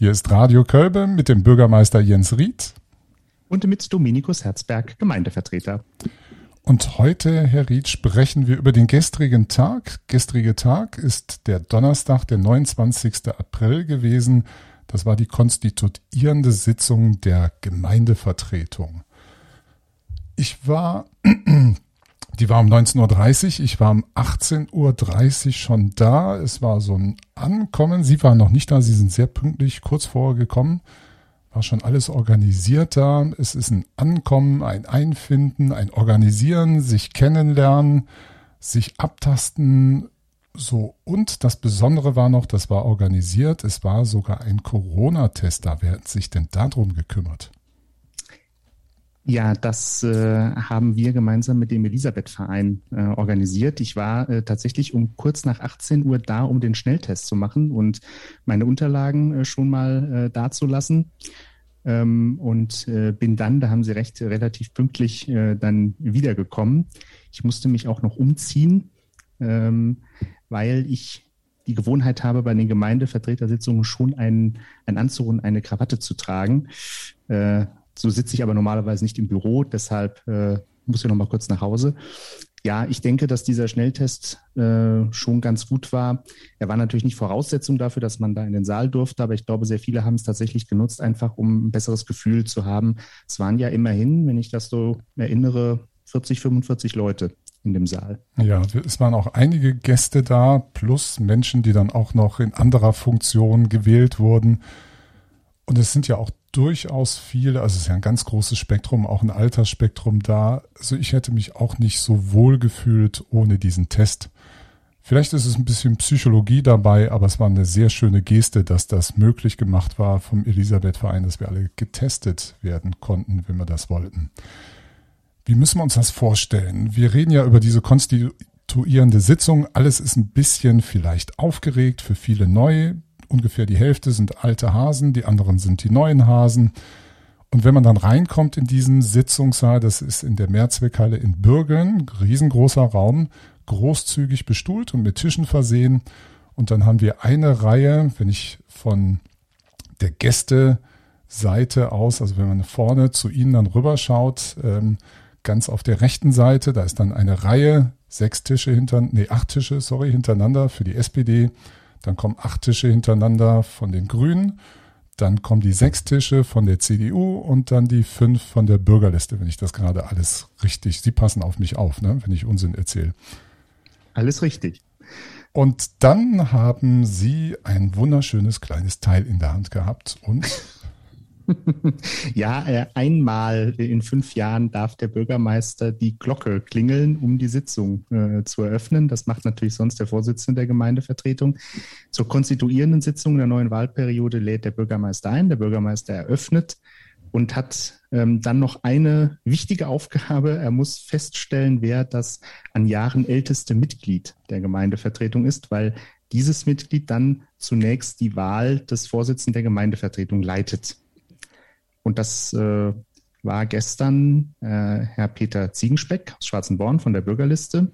Hier ist Radio Kölbe mit dem Bürgermeister Jens Ried. Und mit Dominikus Herzberg, Gemeindevertreter. Und heute, Herr Ried, sprechen wir über den gestrigen Tag. Gestrige Tag ist der Donnerstag, der 29. April gewesen. Das war die konstituierende Sitzung der Gemeindevertretung. Ich war die war um 19.30 Uhr, ich war um 18.30 Uhr schon da. Es war so ein Ankommen. Sie waren noch nicht da, Sie sind sehr pünktlich kurz vorher gekommen. War schon alles organisiert da. Es ist ein Ankommen, ein Einfinden, ein Organisieren, sich kennenlernen, sich abtasten. So, und das Besondere war noch, das war organisiert. Es war sogar ein Corona-Test da. Wer hat sich denn darum gekümmert? Ja, das äh, haben wir gemeinsam mit dem Elisabeth-Verein äh, organisiert. Ich war äh, tatsächlich um kurz nach 18 Uhr da, um den Schnelltest zu machen und meine Unterlagen äh, schon mal äh, dazulassen. Ähm, und äh, bin dann, da haben Sie recht, relativ pünktlich dann wiedergekommen. Ich musste mich auch noch umziehen, ähm, weil ich die Gewohnheit habe, bei den Gemeindevertretersitzungen schon einen, einen Anzug und eine Krawatte zu tragen. Äh, so sitze ich aber normalerweise nicht im Büro, deshalb äh, muss ich noch mal kurz nach Hause. Ja, ich denke, dass dieser Schnelltest äh, schon ganz gut war. Er war natürlich nicht Voraussetzung dafür, dass man da in den Saal durfte, aber ich glaube, sehr viele haben es tatsächlich genutzt, einfach um ein besseres Gefühl zu haben. Es waren ja immerhin, wenn ich das so erinnere, 40, 45 Leute in dem Saal. Ja, es waren auch einige Gäste da, plus Menschen, die dann auch noch in anderer Funktion gewählt wurden. Und es sind ja auch durchaus viele, also es ist ja ein ganz großes Spektrum, auch ein Altersspektrum da. Also ich hätte mich auch nicht so wohl gefühlt ohne diesen Test. Vielleicht ist es ein bisschen Psychologie dabei, aber es war eine sehr schöne Geste, dass das möglich gemacht war vom Elisabeth-Verein, dass wir alle getestet werden konnten, wenn wir das wollten. Wie müssen wir uns das vorstellen? Wir reden ja über diese konstituierende Sitzung. Alles ist ein bisschen vielleicht aufgeregt, für viele neu ungefähr die Hälfte sind alte Hasen, die anderen sind die neuen Hasen. Und wenn man dann reinkommt in diesen Sitzungssaal, das ist in der Mehrzweckhalle in Bürgeln, riesengroßer Raum, großzügig bestuhlt und mit Tischen versehen. Und dann haben wir eine Reihe, wenn ich von der Gästeseite aus, also wenn man vorne zu Ihnen dann rüberschaut, ähm, ganz auf der rechten Seite, da ist dann eine Reihe, sechs Tische hinter, nee, acht Tische, sorry, hintereinander für die SPD dann kommen acht Tische hintereinander von den Grünen. Dann kommen die sechs Tische von der CDU und dann die fünf von der Bürgerliste, wenn ich das gerade alles richtig. Sie passen auf mich auf, ne, wenn ich Unsinn erzähle. Alles richtig. Und dann haben Sie ein wunderschönes kleines Teil in der Hand gehabt und ja, äh, einmal in fünf Jahren darf der Bürgermeister die Glocke klingeln, um die Sitzung äh, zu eröffnen. Das macht natürlich sonst der Vorsitzende der Gemeindevertretung. Zur konstituierenden Sitzung der neuen Wahlperiode lädt der Bürgermeister ein. Der Bürgermeister eröffnet und hat ähm, dann noch eine wichtige Aufgabe. Er muss feststellen, wer das an Jahren älteste Mitglied der Gemeindevertretung ist, weil dieses Mitglied dann zunächst die Wahl des Vorsitzenden der Gemeindevertretung leitet. Und das äh, war gestern äh, Herr Peter Ziegenspeck aus Schwarzenborn von der Bürgerliste,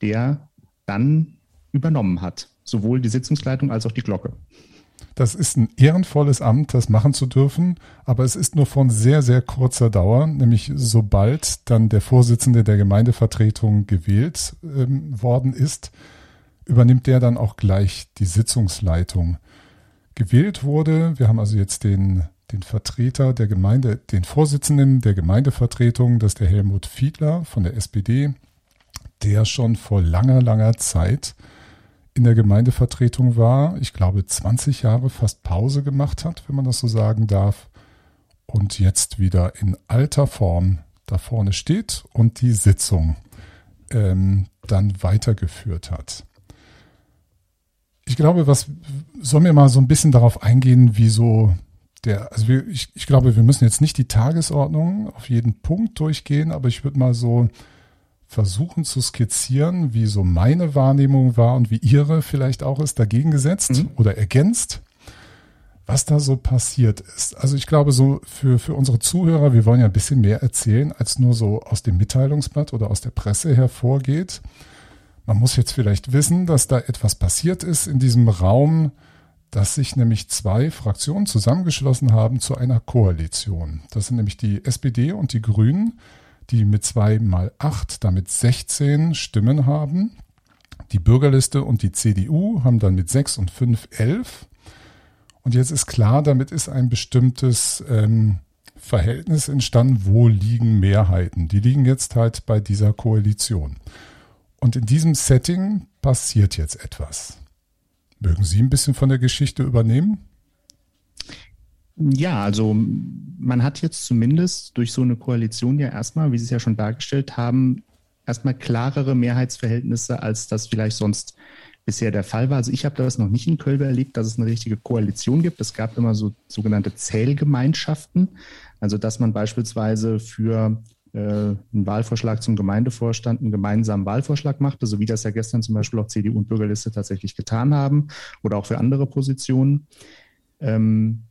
der dann übernommen hat, sowohl die Sitzungsleitung als auch die Glocke. Das ist ein ehrenvolles Amt, das machen zu dürfen, aber es ist nur von sehr, sehr kurzer Dauer, nämlich sobald dann der Vorsitzende der Gemeindevertretung gewählt ähm, worden ist, übernimmt der dann auch gleich die Sitzungsleitung. Gewählt wurde, wir haben also jetzt den den Vertreter der Gemeinde, den Vorsitzenden der Gemeindevertretung, das ist der Helmut Fiedler von der SPD, der schon vor langer, langer Zeit in der Gemeindevertretung war, ich glaube 20 Jahre fast Pause gemacht hat, wenn man das so sagen darf, und jetzt wieder in alter Form da vorne steht und die Sitzung ähm, dann weitergeführt hat. Ich glaube, was sollen wir mal so ein bisschen darauf eingehen, wie so der, also wir, ich, ich glaube, wir müssen jetzt nicht die Tagesordnung auf jeden Punkt durchgehen, aber ich würde mal so versuchen zu skizzieren, wie so meine Wahrnehmung war und wie ihre vielleicht auch ist, dagegen gesetzt mhm. oder ergänzt, was da so passiert ist. Also ich glaube, so für, für unsere Zuhörer, wir wollen ja ein bisschen mehr erzählen, als nur so aus dem Mitteilungsblatt oder aus der Presse hervorgeht. Man muss jetzt vielleicht wissen, dass da etwas passiert ist in diesem Raum, dass sich nämlich zwei Fraktionen zusammengeschlossen haben zu einer Koalition. Das sind nämlich die SPD und die Grünen, die mit zwei mal acht, damit 16 Stimmen haben. Die Bürgerliste und die CDU haben dann mit sechs und fünf elf. Und jetzt ist klar, damit ist ein bestimmtes ähm, Verhältnis entstanden, wo liegen Mehrheiten. Die liegen jetzt halt bei dieser Koalition. Und in diesem Setting passiert jetzt etwas. Mögen Sie ein bisschen von der Geschichte übernehmen? Ja, also man hat jetzt zumindest durch so eine Koalition ja erstmal, wie Sie es ja schon dargestellt haben, erstmal klarere Mehrheitsverhältnisse, als das vielleicht sonst bisher der Fall war. Also ich habe das noch nicht in Kölbe erlebt, dass es eine richtige Koalition gibt. Es gab immer so sogenannte Zählgemeinschaften, also dass man beispielsweise für einen Wahlvorschlag zum Gemeindevorstand einen gemeinsamen Wahlvorschlag machte, so wie das ja gestern zum Beispiel auch CDU und Bürgerliste tatsächlich getan haben oder auch für andere Positionen. Ähm,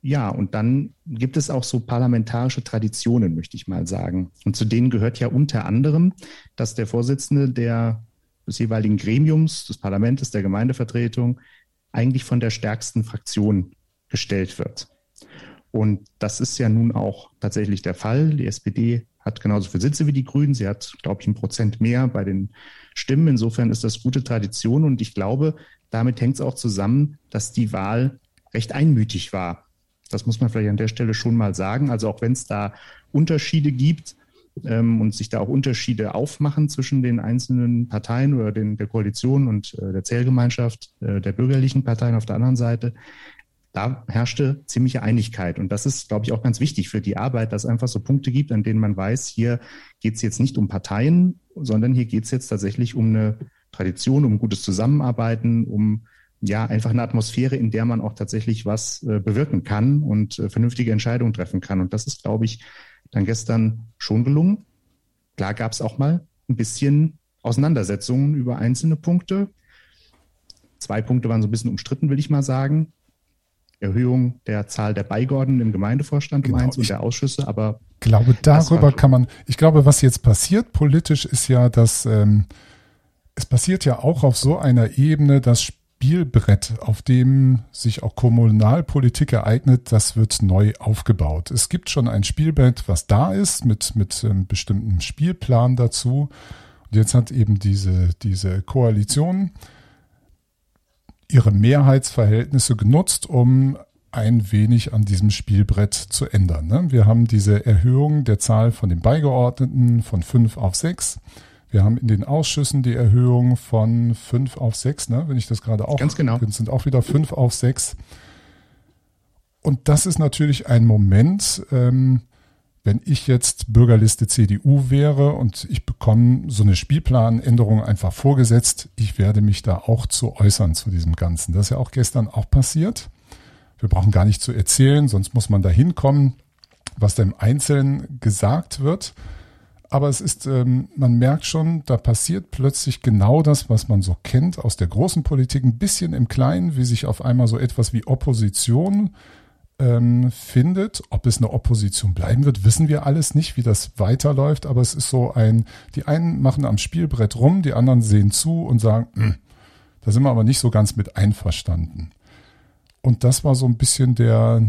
ja, und dann gibt es auch so parlamentarische Traditionen, möchte ich mal sagen. Und zu denen gehört ja unter anderem, dass der Vorsitzende der, des jeweiligen Gremiums, des Parlaments, der Gemeindevertretung, eigentlich von der stärksten Fraktion gestellt wird. Und das ist ja nun auch tatsächlich der Fall. Die SPD hat genauso viele Sitze wie die Grünen. Sie hat, glaube ich, ein Prozent mehr bei den Stimmen. Insofern ist das gute Tradition. Und ich glaube, damit hängt es auch zusammen, dass die Wahl recht einmütig war. Das muss man vielleicht an der Stelle schon mal sagen. Also auch wenn es da Unterschiede gibt ähm, und sich da auch Unterschiede aufmachen zwischen den einzelnen Parteien oder den, der Koalition und äh, der Zählgemeinschaft äh, der bürgerlichen Parteien auf der anderen Seite, da herrschte ziemliche Einigkeit. Und das ist, glaube ich, auch ganz wichtig für die Arbeit, dass es einfach so Punkte gibt, an denen man weiß, hier geht es jetzt nicht um Parteien, sondern hier geht es jetzt tatsächlich um eine Tradition, um gutes Zusammenarbeiten, um ja, einfach eine Atmosphäre, in der man auch tatsächlich was äh, bewirken kann und äh, vernünftige Entscheidungen treffen kann. Und das ist, glaube ich, dann gestern schon gelungen. Klar gab es auch mal ein bisschen Auseinandersetzungen über einzelne Punkte. Zwei Punkte waren so ein bisschen umstritten, will ich mal sagen. Erhöhung der Zahl der Beigeordneten im Gemeindevorstand genau, um eins und der Ausschüsse, aber ich glaube, darüber kann man, ich glaube, was jetzt passiert politisch ist ja, dass ähm, es passiert ja auch auf so einer Ebene, dass Spielbrett, auf dem sich auch Kommunalpolitik ereignet, das wird neu aufgebaut. Es gibt schon ein Spielbrett, was da ist, mit, mit einem bestimmten Spielplan dazu. Und jetzt hat eben diese, diese Koalition ihre Mehrheitsverhältnisse genutzt, um ein wenig an diesem Spielbrett zu ändern. Ne? Wir haben diese Erhöhung der Zahl von den Beigeordneten von fünf auf sechs. Wir haben in den Ausschüssen die Erhöhung von fünf auf sechs, ne? wenn ich das gerade auch. Ganz genau. sind auch wieder fünf auf sechs. Und das ist natürlich ein Moment, ähm, wenn ich jetzt Bürgerliste CDU wäre und ich bekomme so eine Spielplanänderung einfach vorgesetzt, ich werde mich da auch zu äußern zu diesem Ganzen. Das ist ja auch gestern auch passiert. Wir brauchen gar nicht zu erzählen, sonst muss man da hinkommen, was da im Einzelnen gesagt wird aber es ist, ähm, man merkt schon, da passiert plötzlich genau das, was man so kennt aus der großen Politik, ein bisschen im Kleinen, wie sich auf einmal so etwas wie Opposition ähm, findet. Ob es eine Opposition bleiben wird, wissen wir alles nicht, wie das weiterläuft, aber es ist so ein, die einen machen am Spielbrett rum, die anderen sehen zu und sagen, hm, da sind wir aber nicht so ganz mit einverstanden. Und das war so ein bisschen der,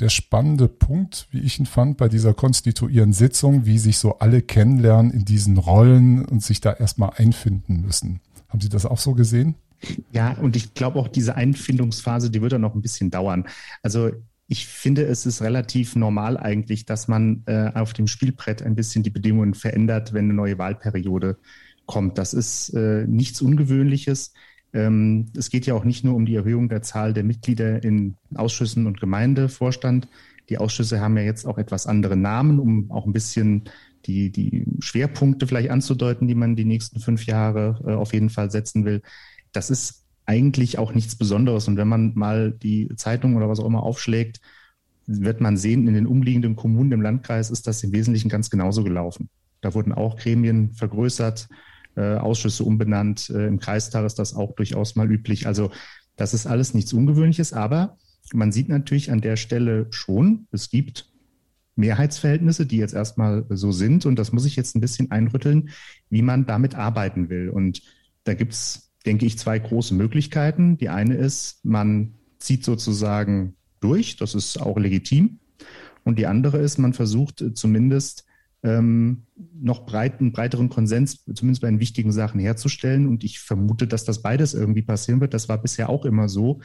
der spannende Punkt, wie ich ihn fand, bei dieser konstituierenden Sitzung, wie sich so alle kennenlernen in diesen Rollen und sich da erstmal einfinden müssen. Haben Sie das auch so gesehen? Ja, und ich glaube auch diese Einfindungsphase, die wird dann noch ein bisschen dauern. Also ich finde, es ist relativ normal eigentlich, dass man äh, auf dem Spielbrett ein bisschen die Bedingungen verändert, wenn eine neue Wahlperiode kommt. Das ist äh, nichts Ungewöhnliches. Ähm, es geht ja auch nicht nur um die Erhöhung der Zahl der Mitglieder in Ausschüssen und Gemeindevorstand. Die Ausschüsse haben ja jetzt auch etwas andere Namen, um auch ein bisschen die, die Schwerpunkte vielleicht anzudeuten, die man die nächsten fünf Jahre äh, auf jeden Fall setzen will. Das ist eigentlich auch nichts Besonderes. Und wenn man mal die Zeitung oder was auch immer aufschlägt, wird man sehen, in den umliegenden Kommunen im Landkreis ist das im Wesentlichen ganz genauso gelaufen. Da wurden auch Gremien vergrößert, äh, Ausschüsse umbenannt. Äh, Im Kreistag ist das auch durchaus mal üblich. Also das ist alles nichts Ungewöhnliches, aber man sieht natürlich an der Stelle schon, es gibt Mehrheitsverhältnisse, die jetzt erstmal so sind. Und das muss ich jetzt ein bisschen einrütteln, wie man damit arbeiten will. Und da gibt es denke ich, zwei große Möglichkeiten. Die eine ist, man zieht sozusagen durch, das ist auch legitim. Und die andere ist, man versucht äh, zumindest ähm, noch breit, breiteren Konsens, zumindest bei den wichtigen Sachen herzustellen. Und ich vermute, dass das beides irgendwie passieren wird. Das war bisher auch immer so,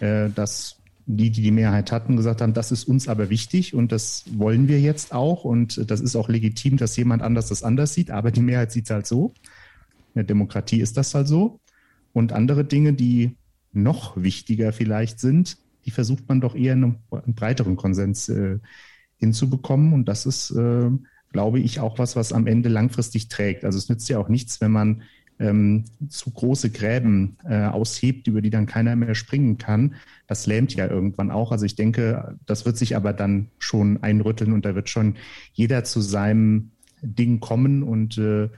äh, dass die, die die Mehrheit hatten, gesagt haben, das ist uns aber wichtig und das wollen wir jetzt auch. Und das ist auch legitim, dass jemand anders das anders sieht, aber die Mehrheit sieht es halt so. In der Demokratie ist das halt so. Und andere Dinge, die noch wichtiger vielleicht sind, die versucht man doch eher einen, einen breiteren Konsens äh, hinzubekommen. Und das ist, äh, glaube ich, auch was, was am Ende langfristig trägt. Also es nützt ja auch nichts, wenn man ähm, zu große Gräben äh, aushebt, über die dann keiner mehr springen kann. Das lähmt ja irgendwann auch. Also ich denke, das wird sich aber dann schon einrütteln und da wird schon jeder zu seinem Ding kommen und äh,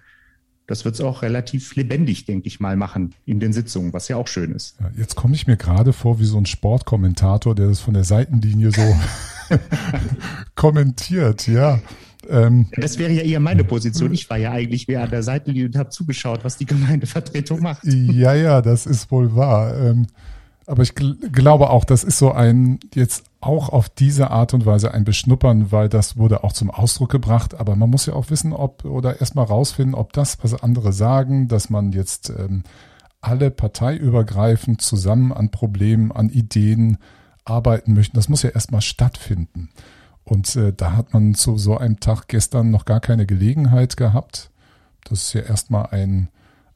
das wird es auch relativ lebendig, denke ich mal, machen in den Sitzungen, was ja auch schön ist. Ja, jetzt komme ich mir gerade vor wie so ein Sportkommentator, der das von der Seitenlinie so kommentiert, ja. Ähm, das wäre ja eher meine Position. Ich war ja eigentlich mehr an der Seitenlinie und habe zugeschaut, was die Gemeindevertretung macht. Ja, ja, das ist wohl wahr. Ähm, aber ich gl glaube auch, das ist so ein jetzt auch auf diese Art und Weise ein Beschnuppern, weil das wurde auch zum Ausdruck gebracht. Aber man muss ja auch wissen, ob oder erstmal rausfinden, ob das, was andere sagen, dass man jetzt ähm, alle parteiübergreifend zusammen an Problemen, an Ideen arbeiten möchten, das muss ja erstmal stattfinden. Und äh, da hat man zu so einem Tag gestern noch gar keine Gelegenheit gehabt. Das ist ja erstmal ein,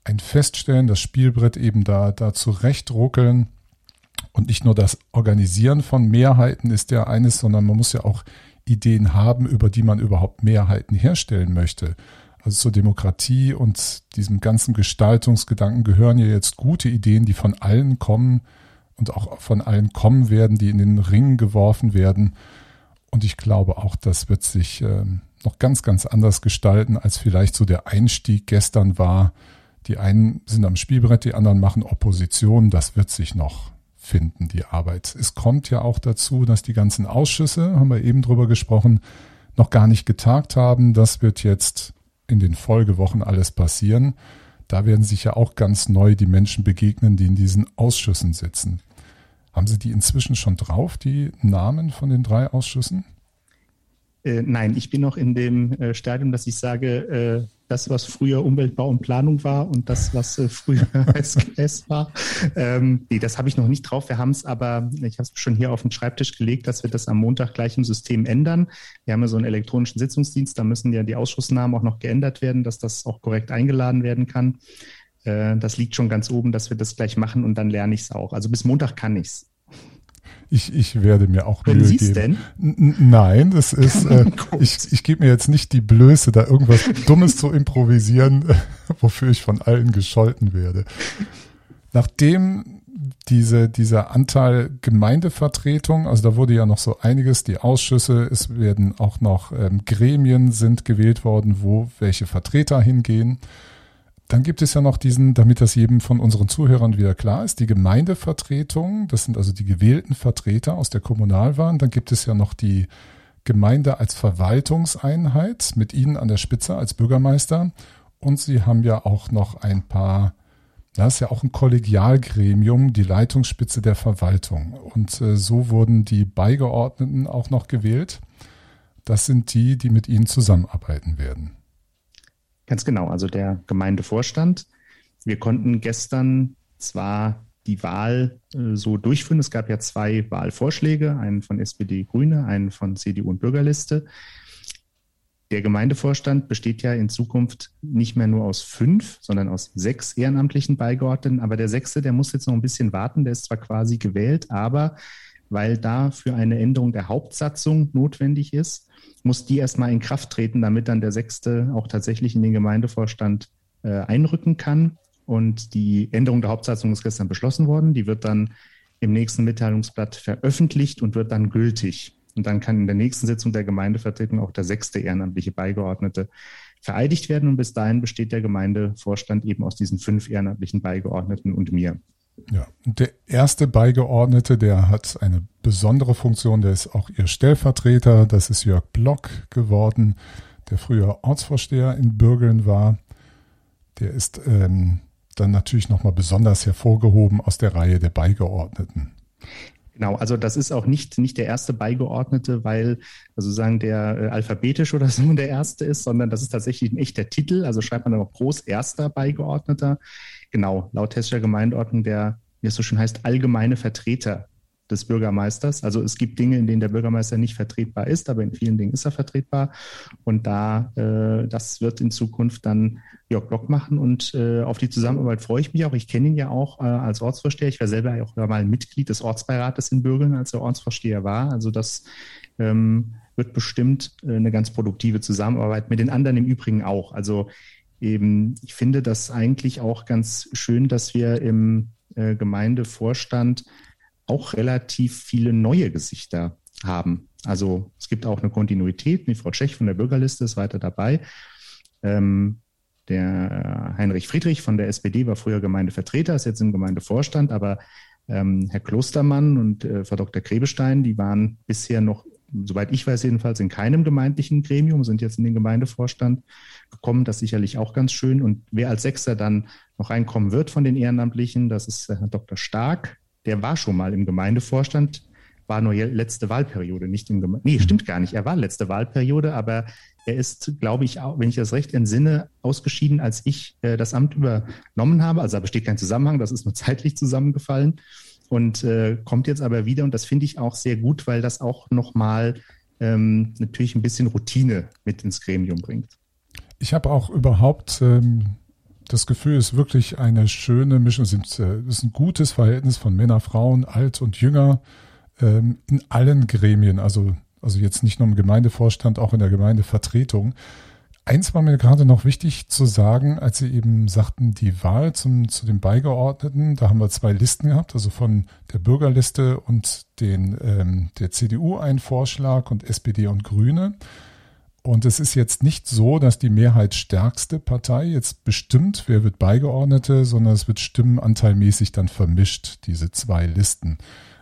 ein Feststellen, das Spielbrett eben da, da zurechtruckeln und nicht nur das Organisieren von Mehrheiten ist ja eines, sondern man muss ja auch Ideen haben, über die man überhaupt Mehrheiten herstellen möchte. Also zur Demokratie und diesem ganzen Gestaltungsgedanken gehören ja jetzt gute Ideen, die von allen kommen und auch von allen kommen werden, die in den Ring geworfen werden. Und ich glaube auch, das wird sich äh, noch ganz, ganz anders gestalten, als vielleicht so der Einstieg gestern war. Die einen sind am Spielbrett, die anderen machen Opposition. Das wird sich noch finden, die Arbeit. Es kommt ja auch dazu, dass die ganzen Ausschüsse, haben wir eben drüber gesprochen, noch gar nicht getagt haben. Das wird jetzt in den Folgewochen alles passieren. Da werden sich ja auch ganz neu die Menschen begegnen, die in diesen Ausschüssen sitzen. Haben Sie die inzwischen schon drauf, die Namen von den drei Ausschüssen? Äh, nein, ich bin noch in dem äh, Stadium, dass ich sage, äh, das, was früher Umweltbau und Planung war und das, was äh, früher SGS war. Ähm, nee, das habe ich noch nicht drauf. Wir haben es aber, ich habe es schon hier auf den Schreibtisch gelegt, dass wir das am Montag gleich im System ändern. Wir haben ja so einen elektronischen Sitzungsdienst, da müssen ja die Ausschussnamen auch noch geändert werden, dass das auch korrekt eingeladen werden kann. Äh, das liegt schon ganz oben, dass wir das gleich machen und dann lerne ich es auch. Also bis Montag kann ich es. Ich, ich werde mir auch Können Mühe Sie's geben. denn? nein, das ist, äh, ich, ich gebe mir jetzt nicht die Blöße, da irgendwas Dummes zu improvisieren, wofür ich von allen gescholten werde. Nachdem diese, dieser Anteil Gemeindevertretung, also da wurde ja noch so einiges, die Ausschüsse, es werden auch noch ähm, Gremien sind gewählt worden, wo welche Vertreter hingehen. Dann gibt es ja noch diesen, damit das jedem von unseren Zuhörern wieder klar ist, die Gemeindevertretung. Das sind also die gewählten Vertreter aus der Kommunalwahl. Dann gibt es ja noch die Gemeinde als Verwaltungseinheit mit Ihnen an der Spitze als Bürgermeister. Und Sie haben ja auch noch ein paar, das ist ja auch ein Kollegialgremium, die Leitungsspitze der Verwaltung. Und äh, so wurden die Beigeordneten auch noch gewählt. Das sind die, die mit Ihnen zusammenarbeiten werden. Ganz genau, also der Gemeindevorstand. Wir konnten gestern zwar die Wahl äh, so durchführen. Es gab ja zwei Wahlvorschläge, einen von SPD Grüne, einen von CDU und Bürgerliste. Der Gemeindevorstand besteht ja in Zukunft nicht mehr nur aus fünf, sondern aus sechs ehrenamtlichen Beigeordneten. Aber der sechste, der muss jetzt noch ein bisschen warten. Der ist zwar quasi gewählt, aber weil da für eine Änderung der Hauptsatzung notwendig ist, muss die erstmal in Kraft treten, damit dann der Sechste auch tatsächlich in den Gemeindevorstand äh, einrücken kann. Und die Änderung der Hauptsatzung ist gestern beschlossen worden. Die wird dann im nächsten Mitteilungsblatt veröffentlicht und wird dann gültig. Und dann kann in der nächsten Sitzung der Gemeindevertretung auch der sechste ehrenamtliche Beigeordnete vereidigt werden. Und bis dahin besteht der Gemeindevorstand eben aus diesen fünf ehrenamtlichen Beigeordneten und mir. Ja, der erste Beigeordnete, der hat eine besondere Funktion, der ist auch ihr Stellvertreter, das ist Jörg Block geworden, der früher Ortsvorsteher in Bürgeln war. Der ist ähm, dann natürlich nochmal besonders hervorgehoben aus der Reihe der Beigeordneten. Genau, also das ist auch nicht, nicht der erste Beigeordnete, weil also sagen der äh, alphabetisch oder so der erste ist, sondern das ist tatsächlich ein echter Titel. Also schreibt man aber groß erster Beigeordneter. Genau, laut hessischer Gemeindeordnung der, wie es so schön heißt, allgemeine Vertreter des Bürgermeisters. Also es gibt Dinge, in denen der Bürgermeister nicht vertretbar ist, aber in vielen Dingen ist er vertretbar. Und da, äh, das wird in Zukunft dann Jörg Block machen und äh, auf die Zusammenarbeit freue ich mich auch. Ich kenne ihn ja auch äh, als Ortsvorsteher. Ich war selber auch mal Mitglied des Ortsbeirates in Bürgeln, als er Ortsvorsteher war. Also das ähm, wird bestimmt äh, eine ganz produktive Zusammenarbeit mit den anderen im Übrigen auch. Also eben, ich finde das eigentlich auch ganz schön, dass wir im äh, Gemeindevorstand auch relativ viele neue Gesichter haben. Also es gibt auch eine Kontinuität. Die Frau Tschech von der Bürgerliste ist weiter dabei. Ähm, der Heinrich Friedrich von der SPD war früher Gemeindevertreter, ist jetzt im Gemeindevorstand, aber ähm, Herr Klostermann und äh, Frau Dr. Grebestein, die waren bisher noch, soweit ich weiß jedenfalls, in keinem gemeindlichen Gremium, sind jetzt in den Gemeindevorstand gekommen. Das ist sicherlich auch ganz schön. Und wer als Sechster dann noch reinkommen wird von den Ehrenamtlichen, das ist Herr Dr. Stark, der war schon mal im Gemeindevorstand, war nur letzte Wahlperiode, nicht im Geme Nee, stimmt gar nicht. Er war letzte Wahlperiode, aber er ist, glaube ich, auch, wenn ich das recht entsinne, ausgeschieden, als ich äh, das Amt übernommen habe. Also da besteht kein Zusammenhang, das ist nur zeitlich zusammengefallen und äh, kommt jetzt aber wieder. Und das finde ich auch sehr gut, weil das auch nochmal ähm, natürlich ein bisschen Routine mit ins Gremium bringt. Ich habe auch überhaupt ähm, das Gefühl ist wirklich eine schöne Mischung. Es ist ein gutes Verhältnis von Männer, Frauen, alt und jünger ähm, in allen Gremien. Also, also jetzt nicht nur im Gemeindevorstand, auch in der Gemeindevertretung. Eins war mir gerade noch wichtig zu sagen, als Sie eben sagten, die Wahl zum, zu den Beigeordneten, da haben wir zwei Listen gehabt, also von der Bürgerliste und den, ähm, der CDU ein Vorschlag und SPD und Grüne. Und es ist jetzt nicht so, dass die mehrheitsstärkste Partei jetzt bestimmt, wer wird Beigeordnete, sondern es wird stimmenanteilmäßig dann vermischt, diese zwei Listen.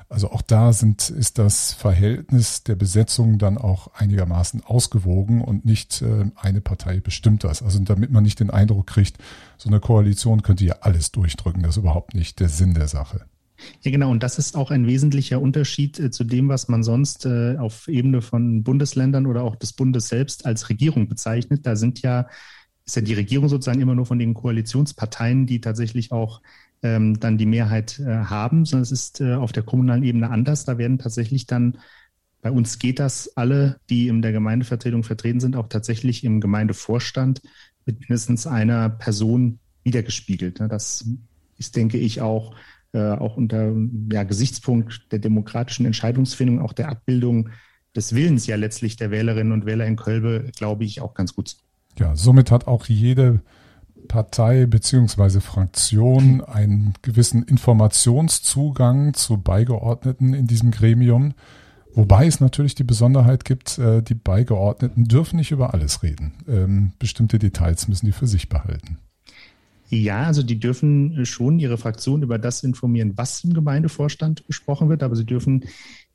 Also auch da sind, ist das Verhältnis der Besetzung dann auch einigermaßen ausgewogen und nicht äh, eine Partei bestimmt das. Also damit man nicht den Eindruck kriegt, so eine Koalition könnte ja alles durchdrücken. Das ist überhaupt nicht der Sinn der Sache. Ja, genau. Und das ist auch ein wesentlicher Unterschied äh, zu dem, was man sonst äh, auf Ebene von Bundesländern oder auch des Bundes selbst als Regierung bezeichnet. Da sind ja, ist ja die Regierung sozusagen immer nur von den Koalitionsparteien, die tatsächlich auch ähm, dann die Mehrheit äh, haben, sondern es ist äh, auf der kommunalen Ebene anders. Da werden tatsächlich dann, bei uns geht das, alle, die in der Gemeindevertretung vertreten sind, auch tatsächlich im Gemeindevorstand mit mindestens einer Person wiedergespiegelt. Ne? Das ist, denke ich, auch äh, auch unter ja, Gesichtspunkt der demokratischen Entscheidungsfindung, auch der Abbildung des Willens ja letztlich der Wählerinnen und Wähler in Kölbe, glaube ich, auch ganz gut. Ja, somit hat auch jede Partei beziehungsweise Fraktion einen gewissen Informationszugang zu Beigeordneten in diesem Gremium. Wobei es natürlich die Besonderheit gibt, äh, die Beigeordneten dürfen nicht über alles reden. Ähm, bestimmte Details müssen die für sich behalten. Ja, also die dürfen schon ihre Fraktion über das informieren, was im Gemeindevorstand besprochen wird, aber sie dürfen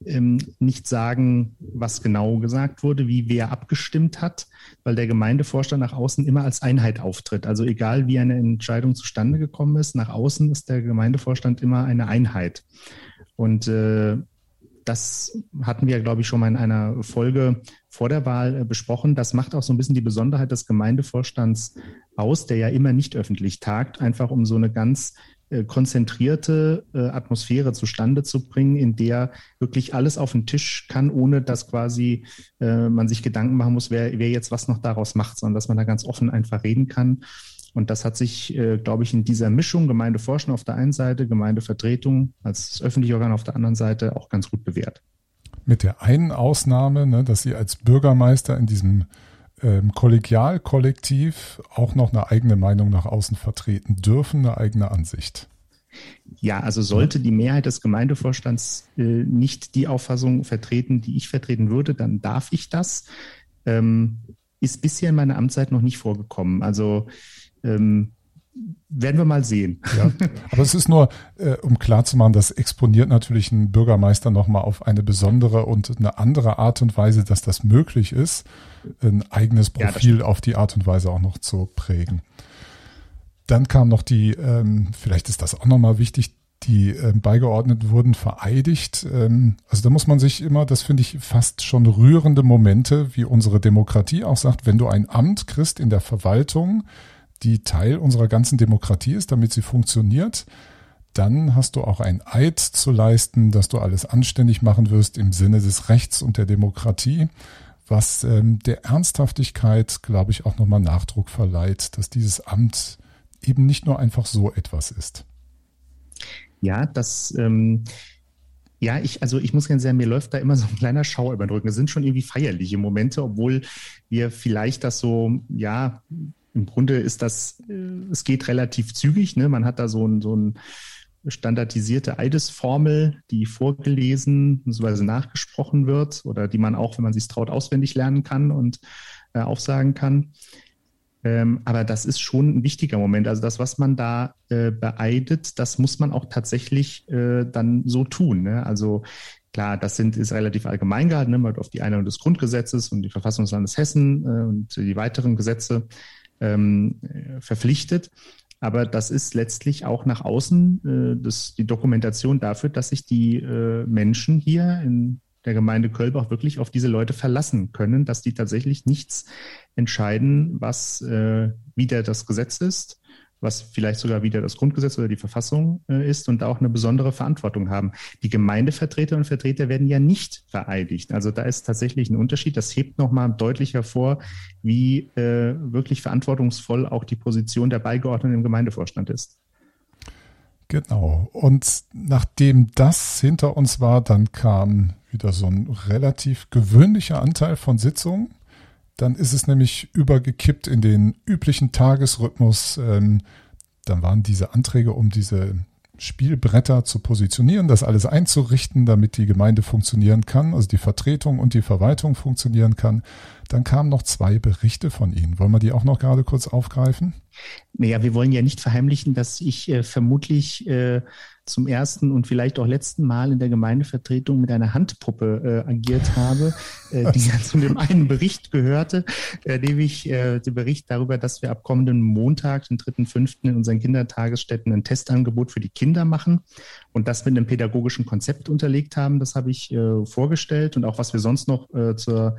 ähm, nicht sagen, was genau gesagt wurde, wie wer abgestimmt hat, weil der Gemeindevorstand nach außen immer als Einheit auftritt. Also egal wie eine Entscheidung zustande gekommen ist, nach außen ist der Gemeindevorstand immer eine Einheit. Und äh, das hatten wir, glaube ich, schon mal in einer Folge vor der Wahl äh, besprochen. Das macht auch so ein bisschen die Besonderheit des Gemeindevorstands aus, der ja immer nicht öffentlich tagt, einfach um so eine ganz äh, konzentrierte äh, Atmosphäre zustande zu bringen, in der wirklich alles auf den Tisch kann, ohne dass quasi man sich Gedanken machen muss, wer, wer jetzt was noch daraus macht, sondern dass man da ganz offen einfach reden kann. Und das hat sich, glaube ich, in dieser Mischung Gemeindeforschung auf der einen Seite, Gemeindevertretung als öffentliche Organ auf der anderen Seite auch ganz gut bewährt. Mit der einen Ausnahme, ne, dass Sie als Bürgermeister in diesem ähm, Kollegialkollektiv auch noch eine eigene Meinung nach außen vertreten dürfen, eine eigene Ansicht. Ja, also sollte die Mehrheit des Gemeindevorstands äh, nicht die Auffassung vertreten, die ich vertreten würde, dann darf ich das. Ähm, ist bisher in meiner Amtszeit noch nicht vorgekommen. Also ähm, werden wir mal sehen. Ja, aber es ist nur, äh, um klarzumachen, das exponiert natürlich einen Bürgermeister nochmal auf eine besondere und eine andere Art und Weise, dass das möglich ist, ein eigenes Profil ja, auf die Art und Weise auch noch zu prägen. Dann kam noch die, ähm, vielleicht ist das auch nochmal wichtig, die äh, Beigeordneten wurden vereidigt. Ähm, also da muss man sich immer, das finde ich fast schon rührende Momente, wie unsere Demokratie auch sagt, wenn du ein Amt kriegst in der Verwaltung, die Teil unserer ganzen Demokratie ist, damit sie funktioniert, dann hast du auch ein Eid zu leisten, dass du alles anständig machen wirst im Sinne des Rechts und der Demokratie, was ähm, der Ernsthaftigkeit, glaube ich, auch nochmal Nachdruck verleiht, dass dieses Amt eben nicht nur einfach so etwas ist. Ja, das, ähm, ja, ich, also ich muss ganz sagen, mir läuft da immer so ein kleiner Schauer über den. Es sind schon irgendwie feierliche Momente, obwohl wir vielleicht das so, ja, im Grunde ist das, äh, es geht relativ zügig, ne? Man hat da so ein, so ein standardisierte Eidesformel, die vorgelesen bzw. nachgesprochen wird oder die man auch, wenn man sich traut, auswendig lernen kann und äh, aufsagen kann. Ähm, aber das ist schon ein wichtiger Moment. Also das, was man da äh, beeidet, das muss man auch tatsächlich äh, dann so tun. Ne? Also klar, das sind, ist relativ allgemein gehalten, ne? auf die Einhaltung des Grundgesetzes und die Verfassung des Landes Hessen äh, und die weiteren Gesetze ähm, verpflichtet. Aber das ist letztlich auch nach außen äh, das, die Dokumentation dafür, dass sich die äh, Menschen hier in der Gemeinde Kölbach wirklich auf diese Leute verlassen können, dass die tatsächlich nichts entscheiden, was äh, wieder das Gesetz ist, was vielleicht sogar wieder das Grundgesetz oder die Verfassung äh, ist und da auch eine besondere Verantwortung haben. Die Gemeindevertreter und Vertreter werden ja nicht vereidigt. Also da ist tatsächlich ein Unterschied. Das hebt nochmal deutlich hervor, wie äh, wirklich verantwortungsvoll auch die Position der Beigeordneten im Gemeindevorstand ist. Genau. Und nachdem das hinter uns war, dann kam wieder so ein relativ gewöhnlicher Anteil von Sitzungen. Dann ist es nämlich übergekippt in den üblichen Tagesrhythmus. Ähm, dann waren diese Anträge, um diese Spielbretter zu positionieren, das alles einzurichten, damit die Gemeinde funktionieren kann, also die Vertretung und die Verwaltung funktionieren kann. Dann kamen noch zwei Berichte von Ihnen. Wollen wir die auch noch gerade kurz aufgreifen? Naja, wir wollen ja nicht verheimlichen, dass ich äh, vermutlich äh, zum ersten und vielleicht auch letzten Mal in der Gemeindevertretung mit einer Handpuppe äh, agiert habe, äh, die ja zu dem einen Bericht gehörte, äh, nämlich äh, der Bericht darüber, dass wir ab kommenden Montag, den 3.5. in unseren Kindertagesstätten ein Testangebot für die Kinder machen und das mit einem pädagogischen Konzept unterlegt haben. Das habe ich äh, vorgestellt und auch was wir sonst noch äh, zur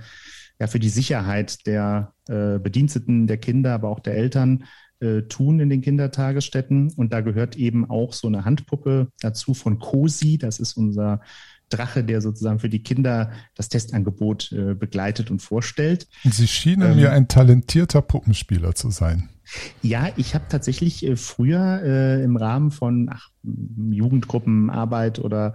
ja, für die Sicherheit der äh, Bediensteten, der Kinder, aber auch der Eltern äh, tun in den Kindertagesstätten. Und da gehört eben auch so eine Handpuppe dazu von COSI. Das ist unser Drache, der sozusagen für die Kinder das Testangebot äh, begleitet und vorstellt. Sie schienen ähm, mir ein talentierter Puppenspieler zu sein. Ja, ich habe tatsächlich äh, früher äh, im Rahmen von ach, Jugendgruppenarbeit oder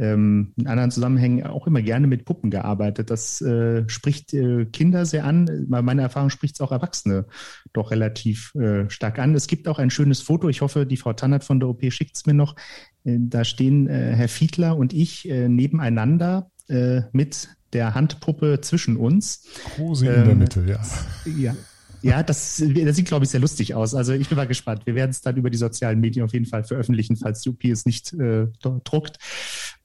ähm, in anderen Zusammenhängen auch immer gerne mit Puppen gearbeitet. Das äh, spricht äh, Kinder sehr an. Meine Erfahrung spricht es auch Erwachsene doch relativ äh, stark an. Es gibt auch ein schönes Foto. Ich hoffe, die Frau Tannert von der OP schickt es mir noch. Äh, da stehen äh, Herr Fiedler und ich äh, nebeneinander mit der Handpuppe zwischen uns. Kruse in der ähm, Mitte, ja. Ja, ja, das, das sieht, glaube ich, sehr lustig aus. Also ich bin mal gespannt. Wir werden es dann über die sozialen Medien auf jeden Fall veröffentlichen, falls UP es nicht äh, druckt.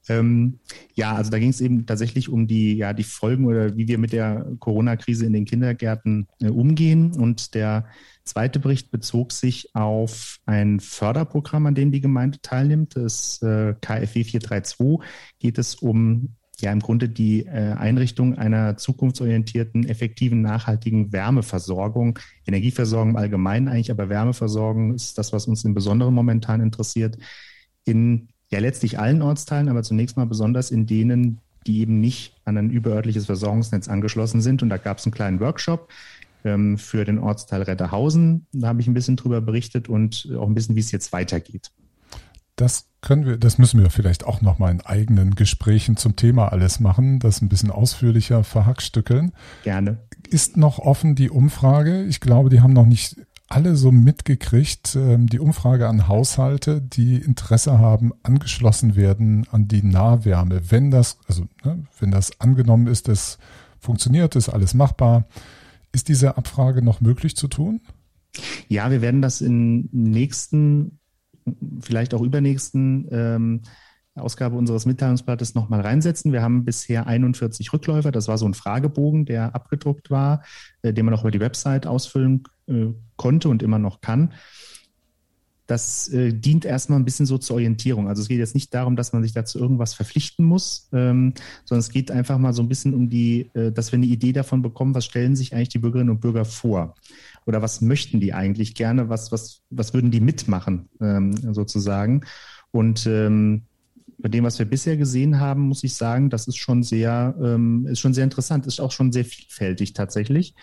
Ähm, ja, also da ging es eben tatsächlich um die, ja, die Folgen oder wie wir mit der Corona-Krise in den Kindergärten äh, umgehen. Und der zweite Bericht bezog sich auf ein Förderprogramm, an dem die Gemeinde teilnimmt. Das äh, KfW 432 geht es um ja im Grunde die äh, Einrichtung einer zukunftsorientierten, effektiven, nachhaltigen Wärmeversorgung, Energieversorgung im Allgemeinen eigentlich, aber Wärmeversorgung ist das, was uns im Besonderen momentan interessiert, in ja letztlich allen Ortsteilen, aber zunächst mal besonders in denen, die eben nicht an ein überörtliches Versorgungsnetz angeschlossen sind. Und da gab es einen kleinen Workshop ähm, für den Ortsteil Retterhausen. Da habe ich ein bisschen drüber berichtet und auch ein bisschen, wie es jetzt weitergeht. Das können wir, das müssen wir vielleicht auch noch mal in eigenen Gesprächen zum Thema alles machen, das ein bisschen ausführlicher verhackstückeln. Gerne. Ist noch offen die Umfrage. Ich glaube, die haben noch nicht alle so mitgekriegt, ähm, die Umfrage an Haushalte, die Interesse haben, angeschlossen werden an die Nahwärme. Wenn das, also ne, wenn das angenommen ist, das funktioniert, ist alles machbar. Ist diese Abfrage noch möglich zu tun? Ja, wir werden das in nächsten, vielleicht auch übernächsten ähm, Ausgabe unseres Mitteilungsblattes nochmal reinsetzen. Wir haben bisher 41 Rückläufer. Das war so ein Fragebogen, der abgedruckt war, äh, den man auch über die Website ausfüllen äh, konnte und immer noch kann. das äh, dient erstmal ein bisschen so zur Orientierung. Also es geht jetzt nicht darum, dass man sich dazu irgendwas verpflichten muss, ähm, sondern es geht einfach mal so ein bisschen um die, äh, dass wir eine Idee davon bekommen, was stellen sich eigentlich die Bürgerinnen und Bürger vor oder was möchten die eigentlich gerne, was, was, was würden die mitmachen ähm, sozusagen. Und ähm, bei dem, was wir bisher gesehen haben, muss ich sagen, das ist schon sehr, ähm, ist schon sehr interessant, ist auch schon sehr vielfältig tatsächlich.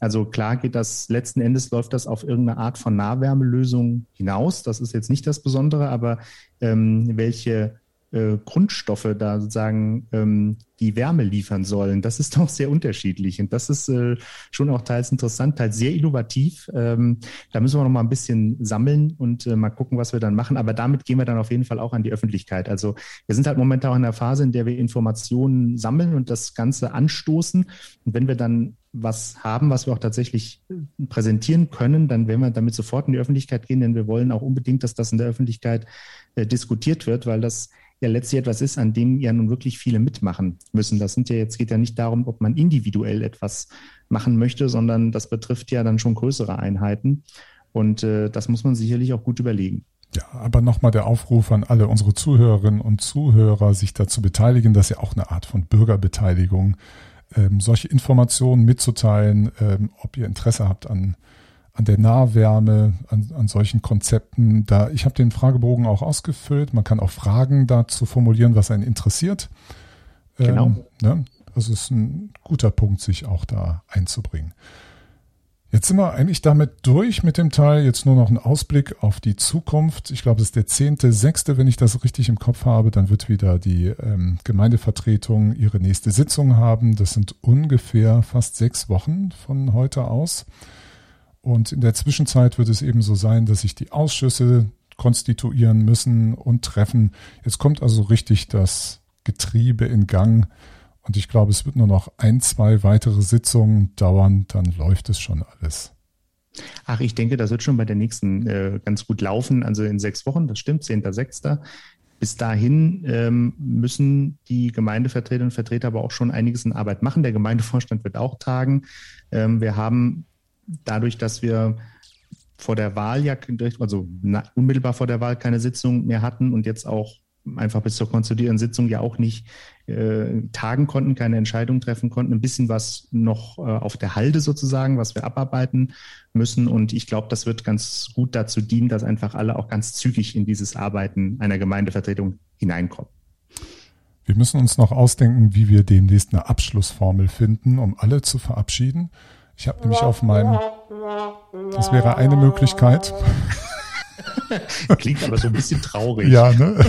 Also klar geht das, letzten Endes läuft das auf irgendeine Art von Nahwärmelösung hinaus. Das ist jetzt nicht das Besondere, aber ähm, welche äh, Grundstoffe da sozusagen ähm, die Wärme liefern sollen, das ist doch sehr unterschiedlich. Und das ist äh, schon auch teils interessant, teils sehr innovativ. Ähm, da müssen wir noch mal ein bisschen sammeln und äh, mal gucken, was wir dann machen. Aber damit gehen wir dann auf jeden Fall auch an die Öffentlichkeit. Also wir sind halt momentan auch in der Phase, in der wir Informationen sammeln und das Ganze anstoßen. Und wenn wir dann was haben, was wir auch tatsächlich äh, präsentieren können, dann werden wir damit sofort in die Öffentlichkeit gehen, denn wir wollen auch unbedingt, dass das in der Öffentlichkeit äh, diskutiert wird, weil das ja letztlich etwas ist, an dem ja nun wirklich viele mitmachen müssen. Das sind ja jetzt geht ja nicht darum, ob man individuell etwas machen möchte, sondern das betrifft ja dann schon größere Einheiten. Und äh, das muss man sicherlich auch gut überlegen. Ja, aber nochmal der Aufruf an alle unsere Zuhörerinnen und Zuhörer, sich dazu beteiligen. Das ist ja auch eine Art von Bürgerbeteiligung, ähm, solche Informationen mitzuteilen, ähm, ob ihr Interesse habt an an der Nahwärme, an, an solchen Konzepten. Da ich habe den Fragebogen auch ausgefüllt. Man kann auch Fragen dazu formulieren, was einen interessiert. Genau. Ähm, ne? Das ist ein guter Punkt, sich auch da einzubringen. Jetzt sind wir eigentlich damit durch mit dem Teil. Jetzt nur noch ein Ausblick auf die Zukunft. Ich glaube, es ist der zehnte, sechste, wenn ich das richtig im Kopf habe. Dann wird wieder die ähm, Gemeindevertretung ihre nächste Sitzung haben. Das sind ungefähr fast sechs Wochen von heute aus. Und in der Zwischenzeit wird es eben so sein, dass sich die Ausschüsse konstituieren müssen und treffen. Jetzt kommt also richtig das Getriebe in Gang. Und ich glaube, es wird nur noch ein, zwei weitere Sitzungen dauern, dann läuft es schon alles. Ach, ich denke, das wird schon bei der nächsten äh, ganz gut laufen. Also in sechs Wochen, das stimmt, 10.6. Bis dahin ähm, müssen die Gemeindevertreterinnen und Vertreter aber auch schon einiges in Arbeit machen. Der Gemeindevorstand wird auch tagen. Ähm, wir haben dadurch, dass wir vor der Wahl ja, also unmittelbar vor der Wahl keine Sitzung mehr hatten und jetzt auch einfach bis zur konstituierenden Sitzung ja auch nicht äh, tagen konnten, keine Entscheidung treffen konnten, ein bisschen was noch äh, auf der Halde sozusagen, was wir abarbeiten müssen. Und ich glaube, das wird ganz gut dazu dienen, dass einfach alle auch ganz zügig in dieses Arbeiten einer Gemeindevertretung hineinkommen. Wir müssen uns noch ausdenken, wie wir demnächst eine Abschlussformel finden, um alle zu verabschieden. Ich habe nämlich auf meinem, das wäre eine Möglichkeit. Klingt aber so ein bisschen traurig. Ja, ne?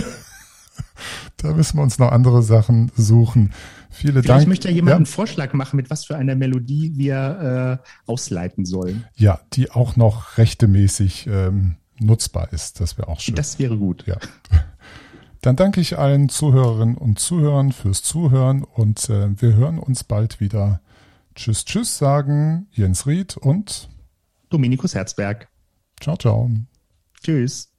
Da müssen wir uns noch andere Sachen suchen. Viele Vielleicht Dank. Ich möchte ja jemand ja? einen Vorschlag machen, mit was für einer Melodie wir äh, ausleiten sollen. Ja, die auch noch rechtemäßig ähm, nutzbar ist. Das wäre auch schön. Das wäre gut. Ja. Dann danke ich allen Zuhörerinnen und Zuhörern fürs Zuhören und äh, wir hören uns bald wieder. Tschüss, tschüss sagen Jens Ried und Dominikus Herzberg. Ciao, ciao. Tschüss.